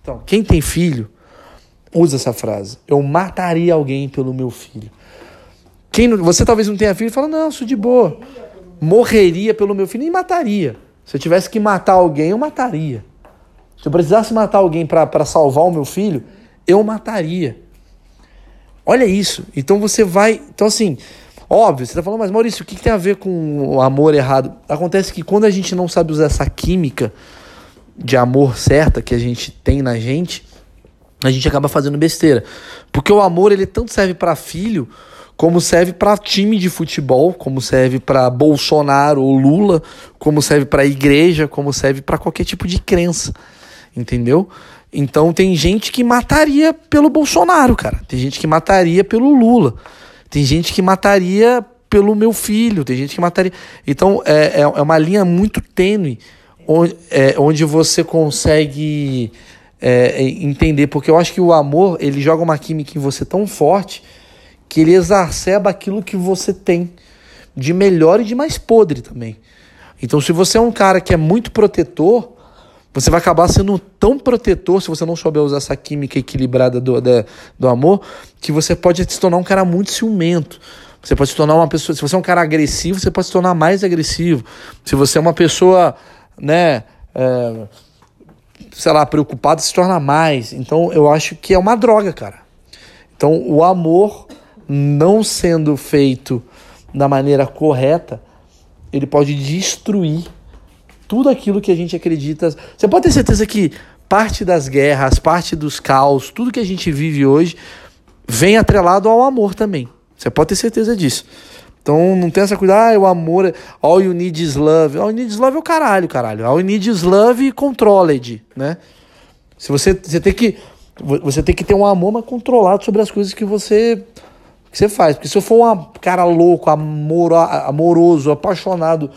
Então, quem tem filho, usa essa frase. Eu mataria alguém pelo meu filho. Quem não, você talvez não tenha filho e fala, não, sou de boa. Morreria pelo meu filho e mataria. Se eu tivesse que matar alguém, eu mataria. Se eu precisasse matar alguém para salvar o meu filho, eu mataria. Olha isso. Então você vai. Então, assim, óbvio, você tá falando, mas Maurício, o que, que tem a ver com o amor errado? Acontece que quando a gente não sabe usar essa química de amor certa que a gente tem na gente, a gente acaba fazendo besteira. Porque o amor, ele tanto serve para filho, como serve para time de futebol, como serve para Bolsonaro ou Lula, como serve para igreja, como serve para qualquer tipo de crença. Entendeu? Então tem gente que mataria pelo Bolsonaro, cara. Tem gente que mataria pelo Lula. Tem gente que mataria pelo meu filho. Tem gente que mataria. Então é, é, é uma linha muito tênue onde, é, onde você consegue é, entender, porque eu acho que o amor ele joga uma química em você tão forte que ele exacerba aquilo que você tem de melhor e de mais podre também. Então, se você é um cara que é muito protetor, você vai acabar sendo tão protetor se você não souber usar essa química equilibrada do, da, do amor, que você pode se tornar um cara muito ciumento. Você pode se tornar uma pessoa. Se você é um cara agressivo, você pode se tornar mais agressivo. Se você é uma pessoa, né? É, sei lá, preocupado se torna mais. Então eu acho que é uma droga, cara. Então o amor não sendo feito da maneira correta, ele pode destruir tudo aquilo que a gente acredita. Você pode ter certeza que parte das guerras, parte dos caos, tudo que a gente vive hoje vem atrelado ao amor também. Você pode ter certeza disso. Então não tem essa coisa, ah, o amor, all you need is love. All you need is love é o caralho, caralho. All you need is love controlled, né? Se você, você tem que você tem que ter um amor mais controlado sobre as coisas que você que você faz. Porque se eu for um cara louco, amor, amoroso, apaixonado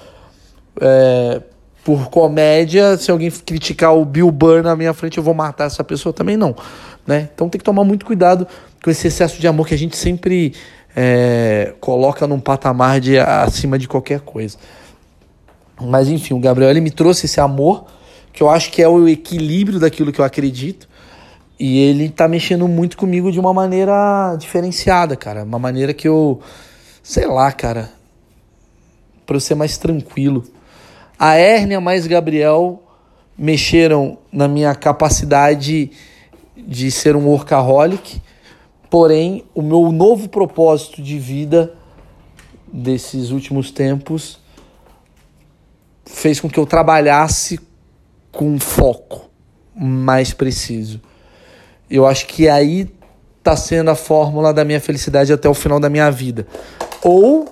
é, por comédia, se alguém criticar o Bill Burr na minha frente, eu vou matar essa pessoa também não, né? Então tem que tomar muito cuidado com esse excesso de amor que a gente sempre é, coloca num patamar de acima de qualquer coisa. Mas enfim, o Gabriel ele me trouxe esse amor, que eu acho que é o equilíbrio daquilo que eu acredito. E ele tá mexendo muito comigo de uma maneira diferenciada, cara. Uma maneira que eu. Sei lá, cara. Pra eu ser mais tranquilo. A hérnia mais Gabriel mexeram na minha capacidade de ser um workaholic Porém, o meu novo propósito de vida desses últimos tempos fez com que eu trabalhasse com foco mais preciso. Eu acho que aí está sendo a fórmula da minha felicidade até o final da minha vida. Ou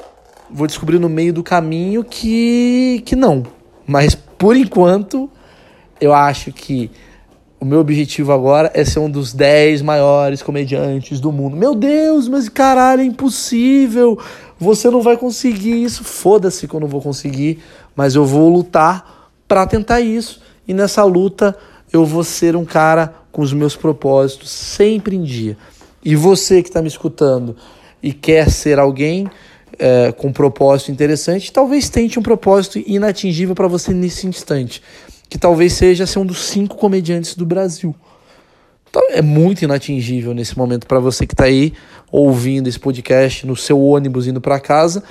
vou descobrir no meio do caminho que, que não. Mas por enquanto, eu acho que o meu objetivo agora é ser um dos 10 maiores comediantes do mundo. Meu Deus, mas caralho, é impossível. Você não vai conseguir isso. Foda-se que eu não vou conseguir, mas eu vou lutar para tentar isso. E nessa luta eu vou ser um cara com os meus propósitos sempre em dia. E você que está me escutando e quer ser alguém é, com um propósito interessante, talvez tente um propósito inatingível para você nesse instante que talvez seja ser um dos cinco comediantes do Brasil. Então, é muito inatingível nesse momento para você que está aí ouvindo esse podcast no seu ônibus indo para casa,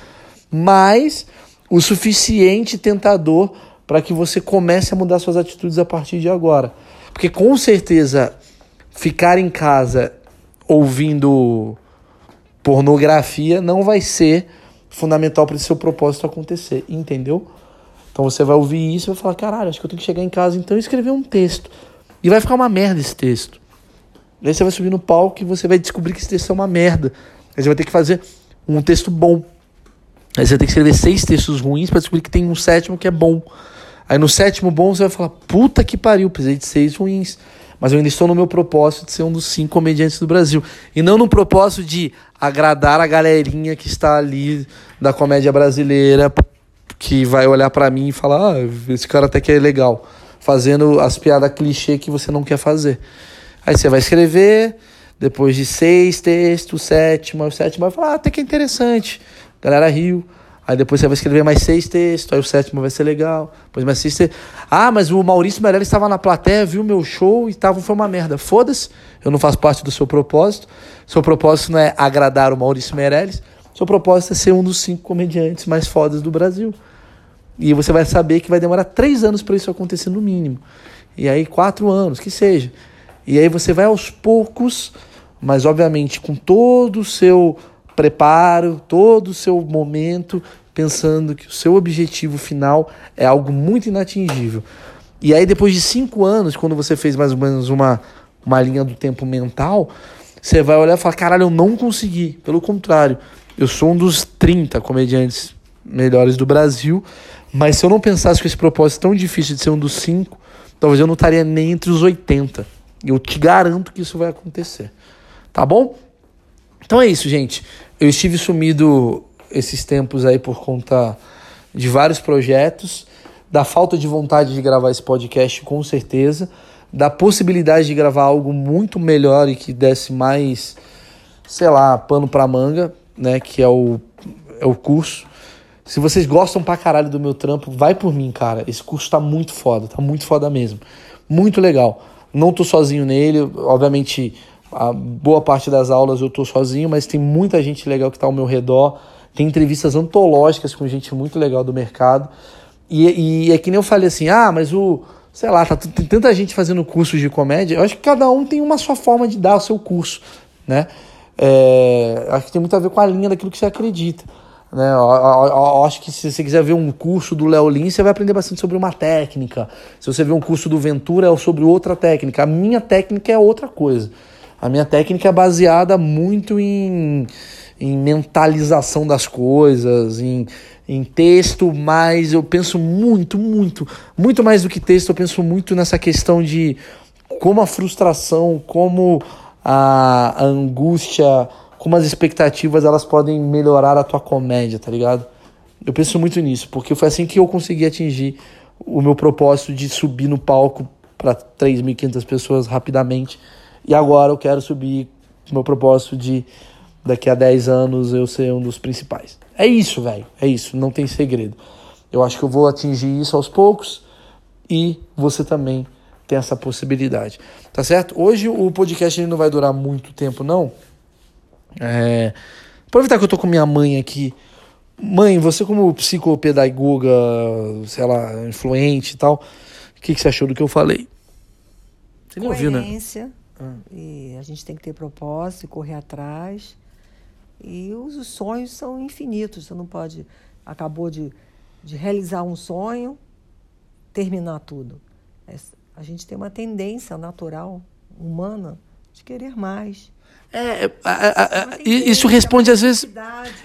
mas o suficiente tentador para que você comece a mudar suas atitudes a partir de agora. Porque com certeza ficar em casa ouvindo pornografia não vai ser fundamental para o seu propósito acontecer, entendeu? Então você vai ouvir isso e vai falar: caralho, acho que eu tenho que chegar em casa então e escrever um texto. E vai ficar uma merda esse texto. Aí você vai subir no palco e você vai descobrir que esse texto é uma merda. Aí você vai ter que fazer um texto bom. Aí você vai ter que escrever seis textos ruins para descobrir que tem um sétimo que é bom. Aí no sétimo bom você vai falar: puta que pariu, precisei de seis ruins. Mas eu ainda estou no meu propósito de ser um dos cinco comediantes do Brasil. E não no propósito de agradar a galerinha que está ali da comédia brasileira que vai olhar para mim e falar: ah, esse cara até que é legal, fazendo as piadas clichê que você não quer fazer. Aí você vai escrever, depois de seis textos, sétimo, o sétimo vai falar: ah, até que é interessante, a galera riu. Aí depois você vai escrever mais seis textos, aí o sétimo vai ser legal. Depois mais seis textos. Ah, mas o Maurício Meirelles estava na plateia, viu meu show e tava, foi uma merda. Foda-se, eu não faço parte do seu propósito. Seu propósito não é agradar o Maurício Meirelles. Seu propósito é ser um dos cinco comediantes mais fodas do Brasil. E você vai saber que vai demorar três anos para isso acontecer no mínimo. E aí quatro anos, que seja. E aí você vai aos poucos, mas obviamente com todo o seu preparo, todo o seu momento, pensando que o seu objetivo final é algo muito inatingível. E aí depois de cinco anos, quando você fez mais ou menos uma uma linha do tempo mental, você vai olhar e falar: caralho, eu não consegui. Pelo contrário, eu sou um dos 30 comediantes melhores do Brasil, mas se eu não pensasse com esse propósito tão difícil de ser um dos 5, talvez eu não estaria nem entre os 80. Eu te garanto que isso vai acontecer. Tá bom? Então é isso, gente. Eu estive sumido esses tempos aí por conta de vários projetos, da falta de vontade de gravar esse podcast, com certeza, da possibilidade de gravar algo muito melhor e que desse mais, sei lá, pano pra manga, né, que é o, é o curso. Se vocês gostam pra caralho do meu trampo, vai por mim, cara. Esse curso tá muito foda, tá muito foda mesmo. Muito legal. Não tô sozinho nele, obviamente a boa parte das aulas eu tô sozinho, mas tem muita gente legal que tá ao meu redor. Tem entrevistas antológicas com gente muito legal do mercado. E, e é que nem eu falei assim, ah, mas o. Sei lá, tá, tem tanta gente fazendo cursos de comédia. Eu acho que cada um tem uma sua forma de dar o seu curso, né? É, acho que tem muito a ver com a linha daquilo que você acredita. Né? Eu, eu, eu, acho que se você quiser ver um curso do Léo Lin, você vai aprender bastante sobre uma técnica. Se você ver um curso do Ventura, é sobre outra técnica. A minha técnica é outra coisa. A minha técnica é baseada muito em, em mentalização das coisas, em, em texto, mas eu penso muito, muito, muito mais do que texto, eu penso muito nessa questão de como a frustração, como a, a angústia, como as expectativas elas podem melhorar a tua comédia, tá ligado? Eu penso muito nisso, porque foi assim que eu consegui atingir o meu propósito de subir no palco para 3.500 pessoas rapidamente e agora eu quero subir o meu propósito de daqui a 10 anos eu ser um dos principais. É isso, velho. É isso. Não tem segredo. Eu acho que eu vou atingir isso aos poucos e você também tem essa possibilidade. Tá certo? Hoje o podcast não vai durar muito tempo, não. É... Aproveitar que eu tô com minha mãe aqui. Mãe, você como psicopedagoga, sei lá, influente e tal, o que, que você achou do que eu falei? Você nem ouviu, né? Ah. E a gente tem que ter propósito e correr atrás. E os sonhos são infinitos. Você não pode. Acabou de, de realizar um sonho, terminar tudo. É, a gente tem uma tendência natural, humana, de querer mais. É, a, a, a, isso responde às vezes.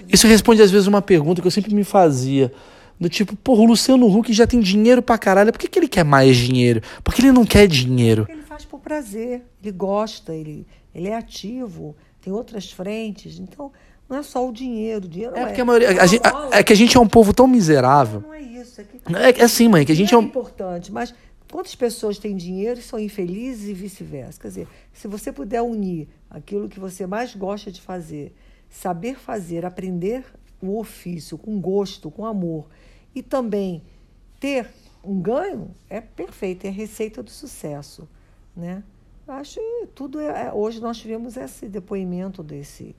Isso responde às vezes uma pergunta que eu sempre me fazia. Do tipo, porra, o Luciano Huck já tem dinheiro pra caralho, por que, que ele quer mais dinheiro? Porque ele não quer dinheiro. Porque ele faz por prazer, ele gosta, ele, ele é ativo, tem outras frentes. Então, não é só o dinheiro, o dinheiro é. Porque é. a maioria, a gente, é que a gente é um povo tão miserável. Não, não é isso. É, que, é, é assim, mãe, que a gente é, um... importante, mas quantas pessoas têm dinheiro e são infelizes e vice-versa? Quer dizer, se você puder unir aquilo que você mais gosta de fazer, saber fazer, aprender o ofício com gosto, com amor e também ter um ganho é perfeito, é a receita do sucesso, né? Acho que tudo é, é, hoje nós tivemos esse depoimento desse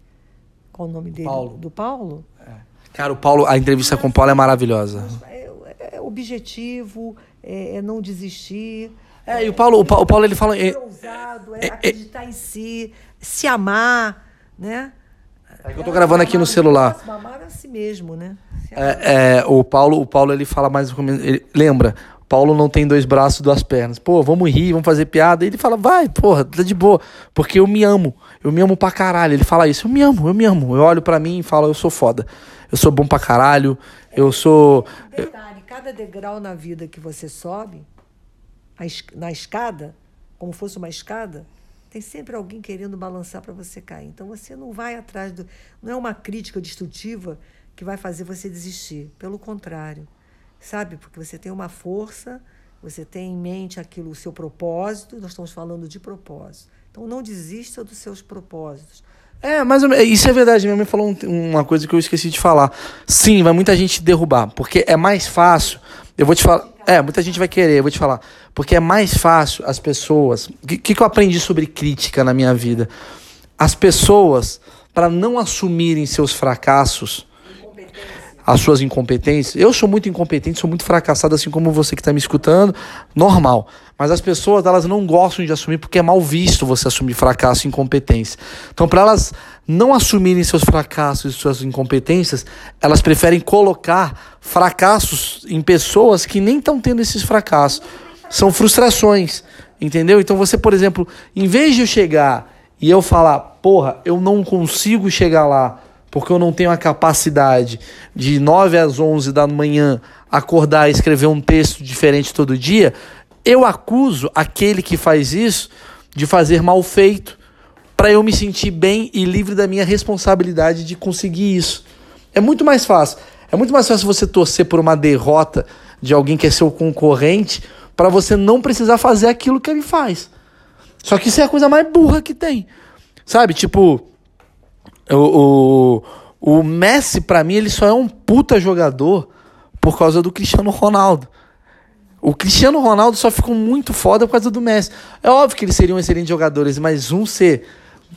qual o nome dele Paulo. do Paulo. É. Cara, o Paulo, a entrevista com o Paulo é maravilhosa. É, é objetivo, é, é, não desistir. É, e o Paulo, o Paulo, o Paulo ele fala. É, ousado, é, acreditar em si, se amar, né? É que eu tô gravando aqui no celular. Amar a si mesmo, né? É, é, o Paulo, o Paulo ele fala mais ele lembra, Paulo não tem dois braços, duas pernas. Pô, vamos rir, vamos fazer piada. Ele fala, vai, porra, tá de boa, porque eu me amo. Eu me amo pra caralho. Ele fala isso, eu me amo, eu me amo. Eu olho para mim e falo, eu sou foda. Eu sou bom pra caralho. Eu sou Detalhe, cada degrau na vida que você sobe, na escada, como fosse uma escada, tem sempre alguém querendo balançar para você cair. Então você não vai atrás do. Não é uma crítica destrutiva que vai fazer você desistir. Pelo contrário, sabe? Porque você tem uma força, você tem em mente aquilo, o seu propósito. Nós estamos falando de propósito. Então não desista dos seus propósitos. É, mas isso é verdade. Minha mãe falou uma coisa que eu esqueci de falar. Sim, vai muita gente derrubar, porque é mais fácil. Eu vou te falar. É, muita gente vai querer, eu vou te falar. Porque é mais fácil as pessoas. O que, que eu aprendi sobre crítica na minha vida? As pessoas, para não assumirem seus fracassos, as suas incompetências. Eu sou muito incompetente, sou muito fracassado, assim como você que está me escutando, normal. Mas as pessoas, elas não gostam de assumir porque é mal visto você assumir fracasso e incompetência. Então, para elas não assumirem seus fracassos e suas incompetências, elas preferem colocar fracassos em pessoas que nem estão tendo esses fracassos. São frustrações. Entendeu? Então você, por exemplo, em vez de eu chegar e eu falar, porra, eu não consigo chegar lá porque eu não tenho a capacidade de 9 às 11 da manhã acordar e escrever um texto diferente todo dia, eu acuso aquele que faz isso de fazer mal feito para eu me sentir bem e livre da minha responsabilidade de conseguir isso. É muito mais fácil. É muito mais fácil você torcer por uma derrota de alguém que é seu concorrente para você não precisar fazer aquilo que ele faz. Só que isso é a coisa mais burra que tem. Sabe? Tipo, o, o, o Messi, para mim, ele só é um puta jogador por causa do Cristiano Ronaldo. O Cristiano Ronaldo só ficou muito foda por causa do Messi. É óbvio que eles seriam excelentes jogadores, mas um ser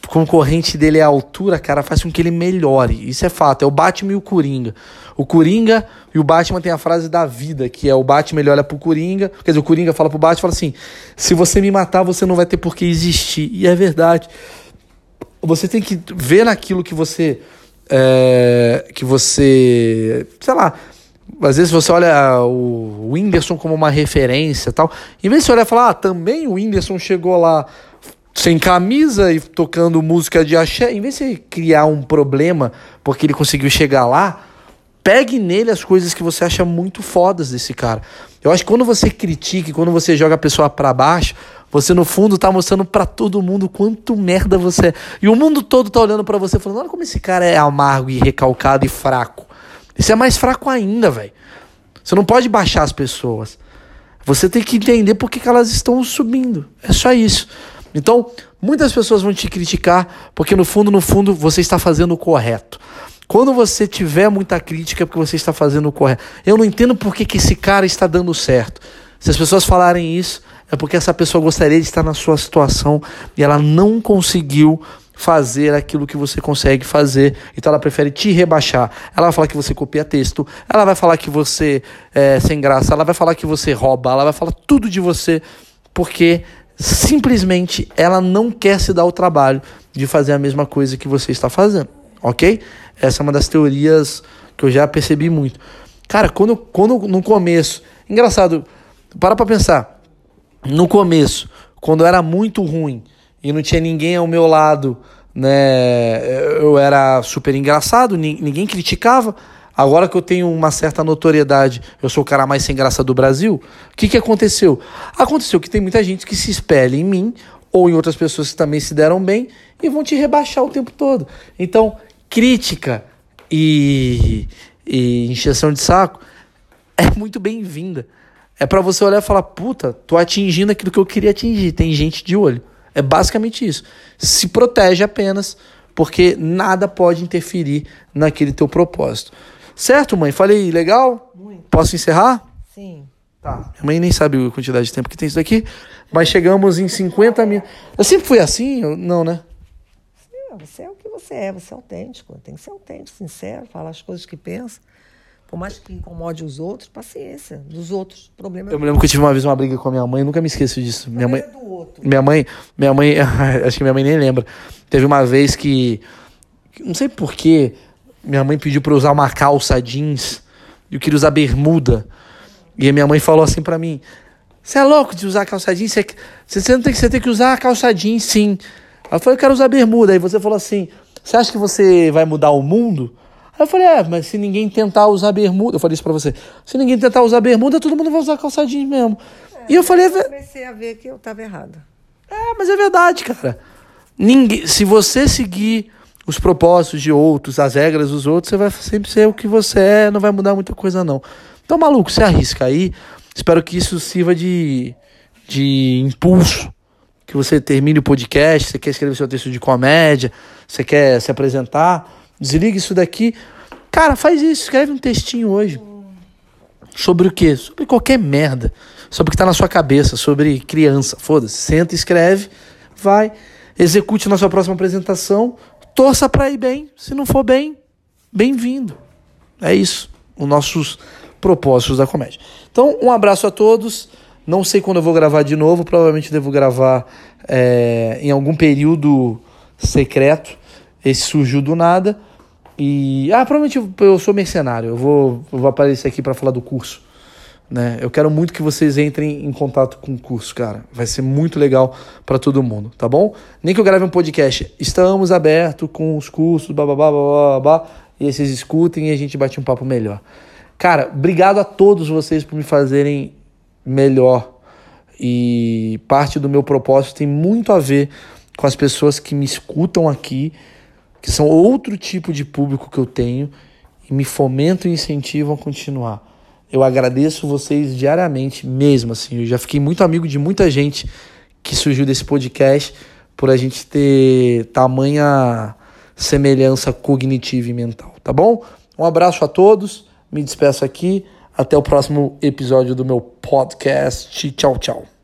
concorrente dele é a altura, cara, faz com que ele melhore. Isso é fato. É o Batman e o Coringa. O Coringa e o Batman tem a frase da vida, que é o Batman ele olha pro Coringa, quer dizer, o Coringa fala pro Batman fala assim: se você me matar, você não vai ter por que existir. E é verdade. Você tem que ver naquilo que você. É, que você. Sei lá. Às vezes você olha o Whindersson como uma referência tal. Em vez de você olhar e falar, ah, também o Whindersson chegou lá sem camisa e tocando música de axé, em vez de você criar um problema porque ele conseguiu chegar lá, pegue nele as coisas que você acha muito fodas desse cara. Eu acho que quando você critica, quando você joga a pessoa para baixo, você no fundo tá mostrando para todo mundo quanto merda você é. E o mundo todo tá olhando para você falando: "Olha como esse cara é amargo e recalcado e fraco". Isso é mais fraco ainda, velho. Você não pode baixar as pessoas. Você tem que entender por que, que elas estão subindo. É só isso. Então, muitas pessoas vão te criticar porque no fundo, no fundo, você está fazendo o correto. Quando você tiver muita crítica é porque você está fazendo o correto. Eu não entendo por que, que esse cara está dando certo. Se as pessoas falarem isso, é porque essa pessoa gostaria de estar na sua situação e ela não conseguiu fazer aquilo que você consegue fazer. Então ela prefere te rebaixar. Ela vai falar que você copia texto, ela vai falar que você é sem graça, ela vai falar que você rouba, ela vai falar tudo de você, porque simplesmente ela não quer se dar o trabalho de fazer a mesma coisa que você está fazendo, ok? Essa é uma das teorias que eu já percebi muito. Cara, quando, quando no começo, engraçado, para pra pensar, no começo, quando era muito ruim e não tinha ninguém ao meu lado, né, eu era super engraçado, ninguém criticava, Agora que eu tenho uma certa notoriedade, eu sou o cara mais sem graça do Brasil, o que, que aconteceu? Aconteceu que tem muita gente que se espelha em mim ou em outras pessoas que também se deram bem e vão te rebaixar o tempo todo. Então, crítica e, e de saco é muito bem-vinda. É para você olhar e falar, puta, tô atingindo aquilo que eu queria atingir. Tem gente de olho. É basicamente isso. Se protege apenas, porque nada pode interferir naquele teu propósito. Certo, mãe? Falei legal? Muito. Posso encerrar? Sim. Tá. Minha mãe nem sabe a quantidade de tempo que tem isso daqui, mas chegamos em 50 mil. Eu sempre fui assim? Eu, não, né? Você é o que você é, você é autêntico. Tem que ser autêntico, sincero, falar as coisas que pensa. Por mais que incomode os outros, paciência. Dos outros, problema Eu me lembro que eu tive uma vez uma briga com a minha mãe, nunca me esqueço disso. Minha mãe, minha mãe, minha mãe, acho que minha mãe nem lembra. Teve uma vez que, não sei porquê, minha mãe pediu para usar uma calça jeans e eu queria usar bermuda. E a minha mãe falou assim para mim: Você é louco de usar calça jeans? Você, você, não tem, você tem que usar a calça jeans, sim. Eu falei: Eu quero usar bermuda. Aí você falou assim: Você acha que você vai mudar o mundo? Aí eu falei: É, mas se ninguém tentar usar bermuda. Eu falei isso pra você: Se ninguém tentar usar bermuda, todo mundo vai usar calça jeans mesmo. É, e eu falei: Eu comecei a ver que eu tava errada. É, mas é verdade, cara. Ninguém, se você seguir os propósitos de outros, as regras dos outros, você vai sempre ser o que você é, não vai mudar muita coisa não. Então, maluco, você arrisca aí. Espero que isso sirva de, de impulso. Que você termine o podcast, você quer escrever seu texto de comédia, você quer se apresentar, desliga isso daqui. Cara, faz isso, escreve um textinho hoje. Sobre o quê? Sobre qualquer merda. Sobre o que tá na sua cabeça, sobre criança. Foda-se. Senta, escreve, vai, execute na sua próxima apresentação torça para ir bem. Se não for bem, bem-vindo. É isso, os nossos propósitos da comédia. Então, um abraço a todos. Não sei quando eu vou gravar de novo, provavelmente devo gravar é, em algum período secreto. Esse surgiu do nada. E. Ah, provavelmente eu sou mercenário. Eu vou, eu vou aparecer aqui para falar do curso. né? Eu quero muito que vocês entrem em contato com o curso, cara. Vai ser muito legal para todo mundo, tá bom? Nem que eu grave um podcast. Estamos abertos com os cursos, bababá, babá, e vocês escutem e a gente bate um papo melhor. Cara, obrigado a todos vocês por me fazerem melhor. E parte do meu propósito tem muito a ver com as pessoas que me escutam aqui, que são outro tipo de público que eu tenho e me fomentam e incentivam a continuar. Eu agradeço vocês diariamente mesmo, assim. Eu já fiquei muito amigo de muita gente que surgiu desse podcast por a gente ter tamanha semelhança cognitiva e mental, tá bom? Um abraço a todos, me despeço aqui, até o próximo episódio do meu podcast. Tchau, tchau.